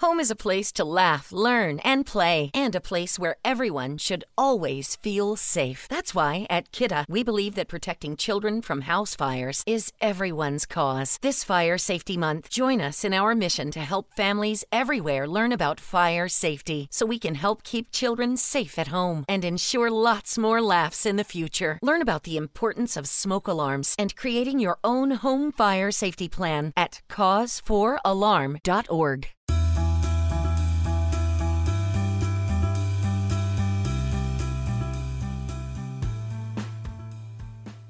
Home is a place to laugh, learn, and play, and a place where everyone should always feel safe. That's why at Kidda, we believe that protecting children from house fires is everyone's cause. This Fire Safety Month, join us in our mission to help families everywhere learn about fire safety so we can help keep children safe at home and ensure lots more laughs in the future. Learn about the importance of smoke alarms and creating your own home fire safety plan at cause4alarm.org.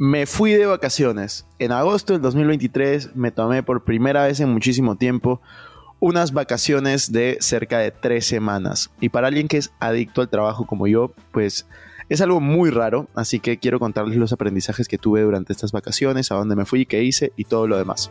Me fui de vacaciones. En agosto del 2023 me tomé por primera vez en muchísimo tiempo unas vacaciones de cerca de tres semanas. Y para alguien que es adicto al trabajo como yo, pues es algo muy raro. Así que quiero contarles los aprendizajes que tuve durante estas vacaciones, a dónde me fui, qué hice y todo lo demás.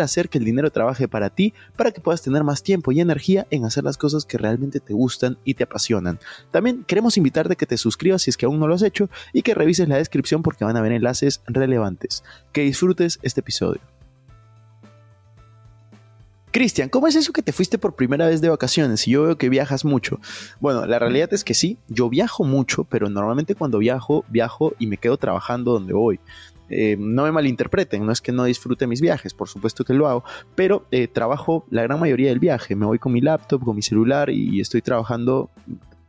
hacer que el dinero trabaje para ti, para que puedas tener más tiempo y energía en hacer las cosas que realmente te gustan y te apasionan. También queremos invitarte a que te suscribas si es que aún no lo has hecho y que revises la descripción porque van a haber enlaces relevantes. Que disfrutes este episodio. Cristian, ¿cómo es eso que te fuiste por primera vez de vacaciones? Y yo veo que viajas mucho. Bueno, la realidad es que sí, yo viajo mucho, pero normalmente cuando viajo, viajo y me quedo trabajando donde voy. Eh, no me malinterpreten, no es que no disfrute mis viajes, por supuesto que lo hago, pero eh, trabajo la gran mayoría del viaje. Me voy con mi laptop, con mi celular y estoy trabajando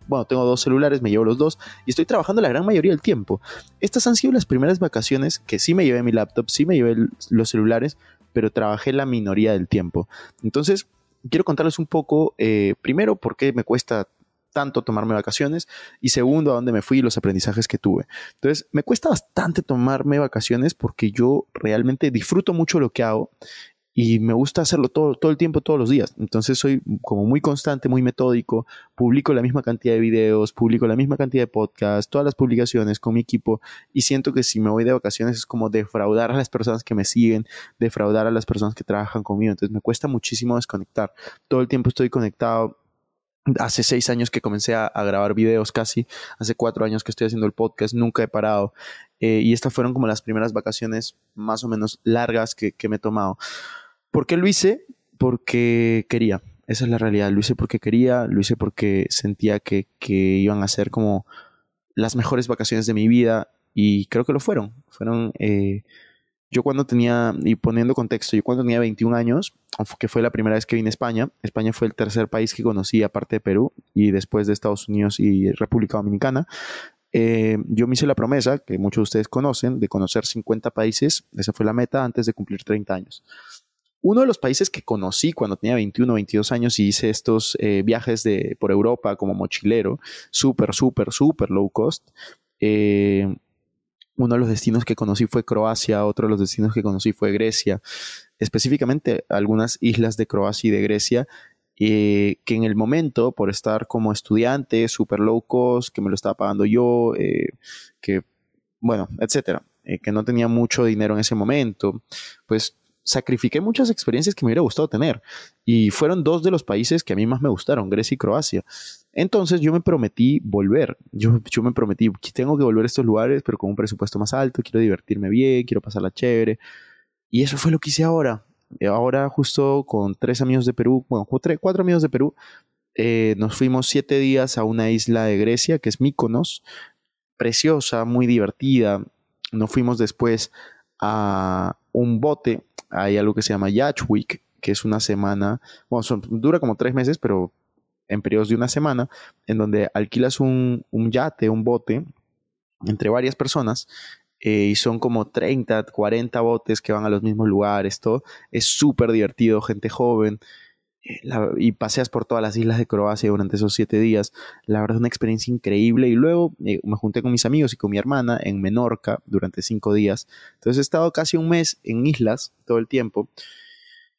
bueno, tengo dos celulares, me llevo los dos y estoy trabajando la gran mayoría del tiempo. Estas han sido las primeras vacaciones que sí me llevé mi laptop, sí me llevé los celulares, pero trabajé la minoría del tiempo. Entonces, quiero contarles un poco, eh, primero, por qué me cuesta tanto tomarme vacaciones y segundo, a dónde me fui y los aprendizajes que tuve. Entonces, me cuesta bastante tomarme vacaciones porque yo realmente disfruto mucho lo que hago y me gusta hacerlo todo, todo el tiempo, todos los días. Entonces soy como muy constante, muy metódico, publico la misma cantidad de videos, publico la misma cantidad de podcasts, todas las publicaciones con mi equipo y siento que si me voy de vacaciones es como defraudar a las personas que me siguen, defraudar a las personas que trabajan conmigo. Entonces me cuesta muchísimo desconectar. Todo el tiempo estoy conectado Hace seis años que comencé a, grabar videos casi, hace cuatro años que estoy haciendo el podcast, nunca he parado. Eh, y estas fueron como las primeras vacaciones más o menos largas que, me he tomado. ¿Por qué lo hice? Porque quería. Esa es la realidad. Lo hice porque quería, lo hice porque sentía que, que iban a ser como las mejores vacaciones de mi vida y creo que lo fueron. Fueron eh, yo cuando tenía, y poniendo contexto, yo cuando tenía 21 años, que fue la primera vez que vine a España, España fue el tercer país que conocí aparte de Perú y después de Estados Unidos y República Dominicana, eh, yo me hice la promesa, que muchos de ustedes conocen, de conocer 50 países, esa fue la meta antes de cumplir 30 años. Uno de los países que conocí cuando tenía 21 o 22 años y hice estos eh, viajes de, por Europa como mochilero, súper, súper, súper low cost, eh, uno de los destinos que conocí fue Croacia, otro de los destinos que conocí fue Grecia, específicamente algunas islas de Croacia y de Grecia, eh, que en el momento, por estar como estudiante, super low cost, que me lo estaba pagando yo, eh, que, bueno, etcétera, eh, que no tenía mucho dinero en ese momento, pues sacrifiqué muchas experiencias que me hubiera gustado tener. Y fueron dos de los países que a mí más me gustaron, Grecia y Croacia. Entonces yo me prometí volver. Yo, yo me prometí, tengo que volver a estos lugares, pero con un presupuesto más alto, quiero divertirme bien, quiero pasarla chévere. Y eso fue lo que hice ahora. Ahora justo con tres amigos de Perú, bueno, cuatro amigos de Perú, eh, nos fuimos siete días a una isla de Grecia, que es Mykonos, preciosa, muy divertida. Nos fuimos después a un bote hay algo que se llama Yacht Week, que es una semana, bueno, dura como tres meses, pero en periodos de una semana, en donde alquilas un, yate, un bote, entre varias personas, eh, y son como 30, 40 botes que van a los mismos lugares, todo. Es súper divertido, gente joven. Eh, y paseas por todas las islas de Croacia durante esos siete días. La verdad, una experiencia increíble. Y luego eh, me junté con mis amigos y con mi hermana en Menorca durante cinco días. Entonces he estado casi un mes en islas todo el tiempo.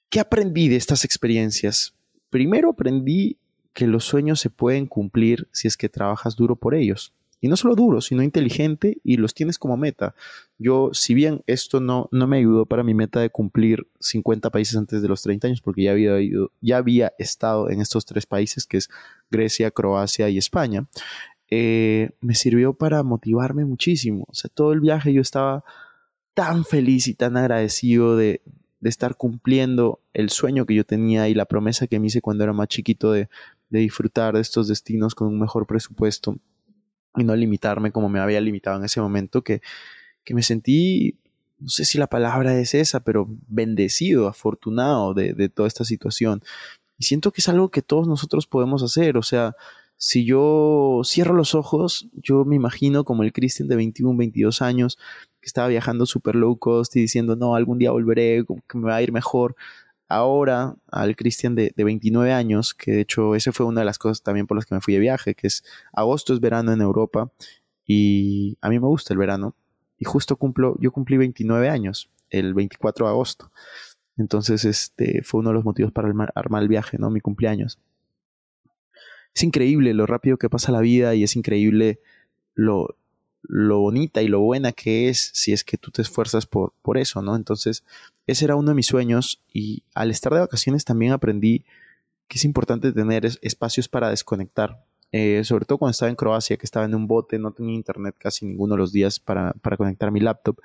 ¿Qué aprendí de estas experiencias? Primero aprendí que los sueños se pueden cumplir si es que trabajas duro por ellos. Y no solo duro, sino inteligente y los tienes como meta. Yo, si bien esto no, no me ayudó para mi meta de cumplir 50 países antes de los 30 años, porque ya había, ido, ya había estado en estos tres países, que es Grecia, Croacia y España, eh, me sirvió para motivarme muchísimo. O sea, todo el viaje yo estaba tan feliz y tan agradecido de, de estar cumpliendo el sueño que yo tenía y la promesa que me hice cuando era más chiquito de, de disfrutar de estos destinos con un mejor presupuesto y no limitarme como me había limitado en ese momento que, que me sentí, no sé si la palabra es esa, pero bendecido, afortunado de, de toda esta situación. Y siento que es algo que todos nosotros podemos hacer, o sea, si yo cierro los ojos, yo me imagino como el Christian de 21, 22 años, que estaba viajando super low cost y diciendo, no, algún día volveré, que me va a ir mejor ahora al Cristian de, 29 años, que de hecho esa fue una de las cosas también por las que me fui de viaje, que es agosto es verano en Europa y a mí me gusta el verano y justo cumplo, yo cumplí 29 años el 24 de agosto. Entonces este fue uno de los motivos para armar el viaje, ¿no? Mi cumpleaños. Es increíble lo rápido que pasa la vida y es increíble lo, lo bonita y lo buena que es si es que tú te esfuerzas por, por eso, ¿no? Entonces, ese era uno de mis sueños y al estar de vacaciones también aprendí que es importante tener espacios para desconectar. Eh, sobre todo cuando estaba en Croacia, que estaba en un bote, no tenía internet casi ninguno de los días para, para conectar mi laptop.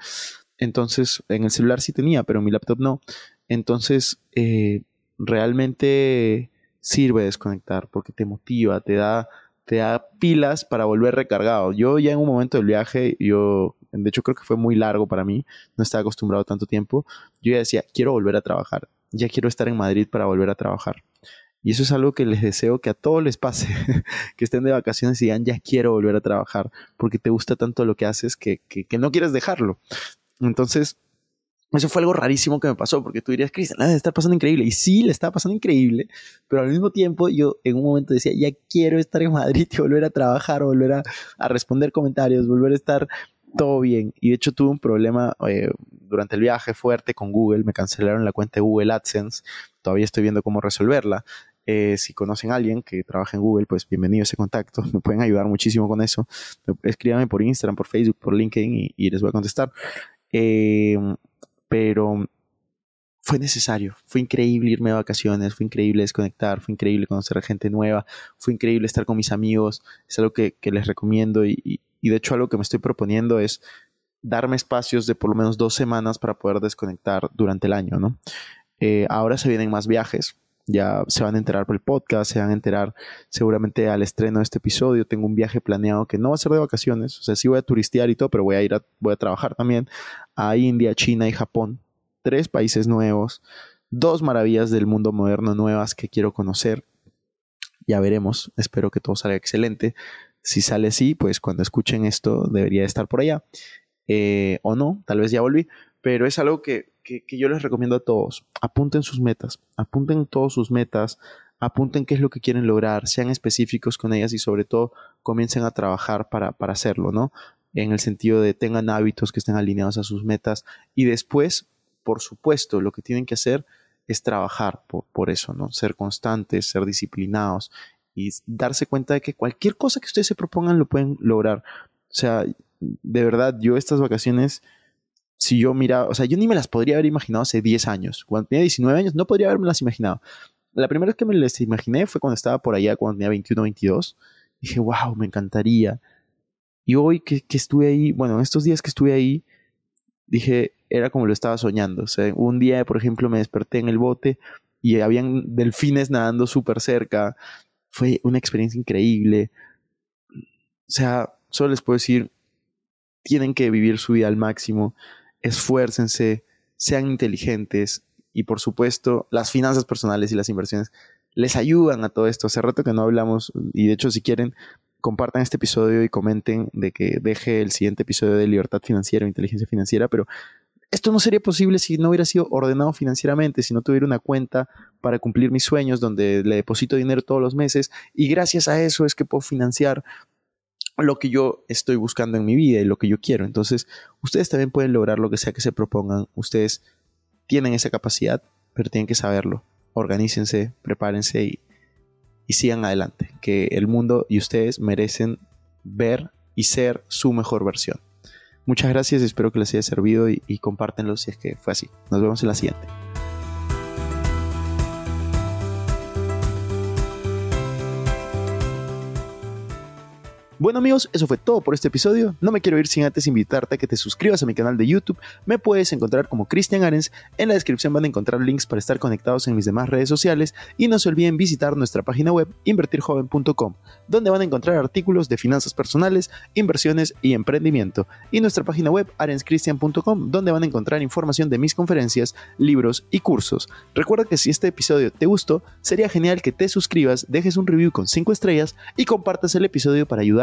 Entonces, en el celular sí tenía, pero en mi laptop no. Entonces, eh, realmente sirve desconectar porque te motiva, te da te da pilas para volver recargado. Yo ya en un momento del viaje, yo, de hecho creo que fue muy largo para mí, no estaba acostumbrado tanto tiempo, yo ya decía, quiero volver a trabajar, ya quiero estar en Madrid para volver a trabajar. Y eso es algo que les deseo que a todos les pase, que estén de vacaciones y digan, ya quiero volver a trabajar, porque te gusta tanto lo que haces que, que, que no quieres dejarlo. Entonces, eso fue algo rarísimo que me pasó, porque tú dirías, Cristian, le está pasando increíble. Y sí, le estaba pasando increíble, pero al mismo tiempo yo en un momento decía, ya quiero estar en Madrid y volver a trabajar, volver a, a responder comentarios, volver a estar todo bien. Y de hecho tuve un problema eh, durante el viaje fuerte con Google, me cancelaron la cuenta de Google AdSense, todavía estoy viendo cómo resolverla. Eh, si conocen a alguien que trabaja en Google, pues bienvenido a ese contacto, me pueden ayudar muchísimo con eso. Escríbanme por Instagram, por Facebook, por LinkedIn y, y les voy a contestar. Eh, pero fue necesario, fue increíble irme de vacaciones, fue increíble desconectar, fue increíble conocer a gente nueva, fue increíble estar con mis amigos, es algo que, les recomiendo y, de hecho algo que me estoy proponiendo es darme espacios de por lo menos dos semanas para poder desconectar durante el año, ¿no? Eh, ahora se vienen más viajes, ya se van a enterar por el podcast, se van a enterar seguramente al estreno de este episodio. Tengo un viaje planeado que no va a ser de vacaciones, o sea, sí voy a turistear y todo, pero voy a ir a, voy a trabajar también a India, China y Japón. Tres países nuevos, dos maravillas del mundo moderno nuevas que quiero conocer. Ya veremos, espero que todo salga excelente. Si sale así, pues cuando escuchen esto debería estar por allá. Eh, o no, tal vez ya volví, pero es algo que, que, yo les recomiendo a todos. Apunten sus metas, apunten todas sus metas, apunten qué es lo que quieren lograr, sean específicos con ellas y sobre todo comiencen a trabajar para, para hacerlo, ¿no? En el sentido de tengan hábitos que estén alineados a sus metas y después, por supuesto, lo que tienen que hacer es trabajar por, por eso, ¿no? Ser constantes, ser disciplinados y darse cuenta de que cualquier cosa que ustedes se propongan lo pueden lograr. O sea, de verdad, yo estas vacaciones si yo mira, o sea, yo ni me las podría haber imaginado hace 10 años. Cuando tenía 19 años no podría haberme las imaginado. La primera vez que me las imaginé fue cuando estaba por allá, cuando tenía 21 o 22. Dije, wow, me encantaría. Y hoy que, que, estuve ahí, bueno, estos días que estuve ahí, dije, era como lo estaba soñando. O sea, un día, por ejemplo, me desperté en el bote y habían delfines nadando súper cerca. Fue una experiencia increíble. O sea, solo les puedo decir, tienen que vivir su vida al máximo esfuércense, sean inteligentes y por supuesto las finanzas personales y las inversiones les ayudan a todo esto. Hace rato que no hablamos y de hecho si quieren compartan este episodio y comenten de que deje el siguiente episodio de libertad financiera o inteligencia financiera, pero esto no sería posible si no hubiera sido ordenado financieramente, si no tuviera una cuenta para cumplir mis sueños donde le deposito dinero todos los meses y gracias a eso es que puedo financiar lo que yo estoy buscando en mi vida y lo que yo quiero. Entonces, ustedes también pueden lograr lo que sea que se propongan. Ustedes tienen esa capacidad, pero tienen que saberlo. Organícense, prepárense y, y sigan adelante. Que el mundo y ustedes merecen ver y ser su mejor versión. Muchas gracias, espero que les haya servido y, y compártenlo si es que fue así. Nos vemos en la siguiente. Bueno amigos, eso fue todo por este episodio. No me quiero ir sin antes invitarte a que te suscribas a mi canal de YouTube. Me puedes encontrar como Cristian Arens. En la descripción van a encontrar links para estar conectados en mis demás redes sociales. Y no se olviden visitar nuestra página web invertirjoven.com, donde van a encontrar artículos de finanzas personales, inversiones y emprendimiento. Y nuestra página web arenscristian.com, donde van a encontrar información de mis conferencias, libros y cursos. Recuerda que si este episodio te gustó, sería genial que te suscribas, dejes un review con 5 estrellas y compartas el episodio para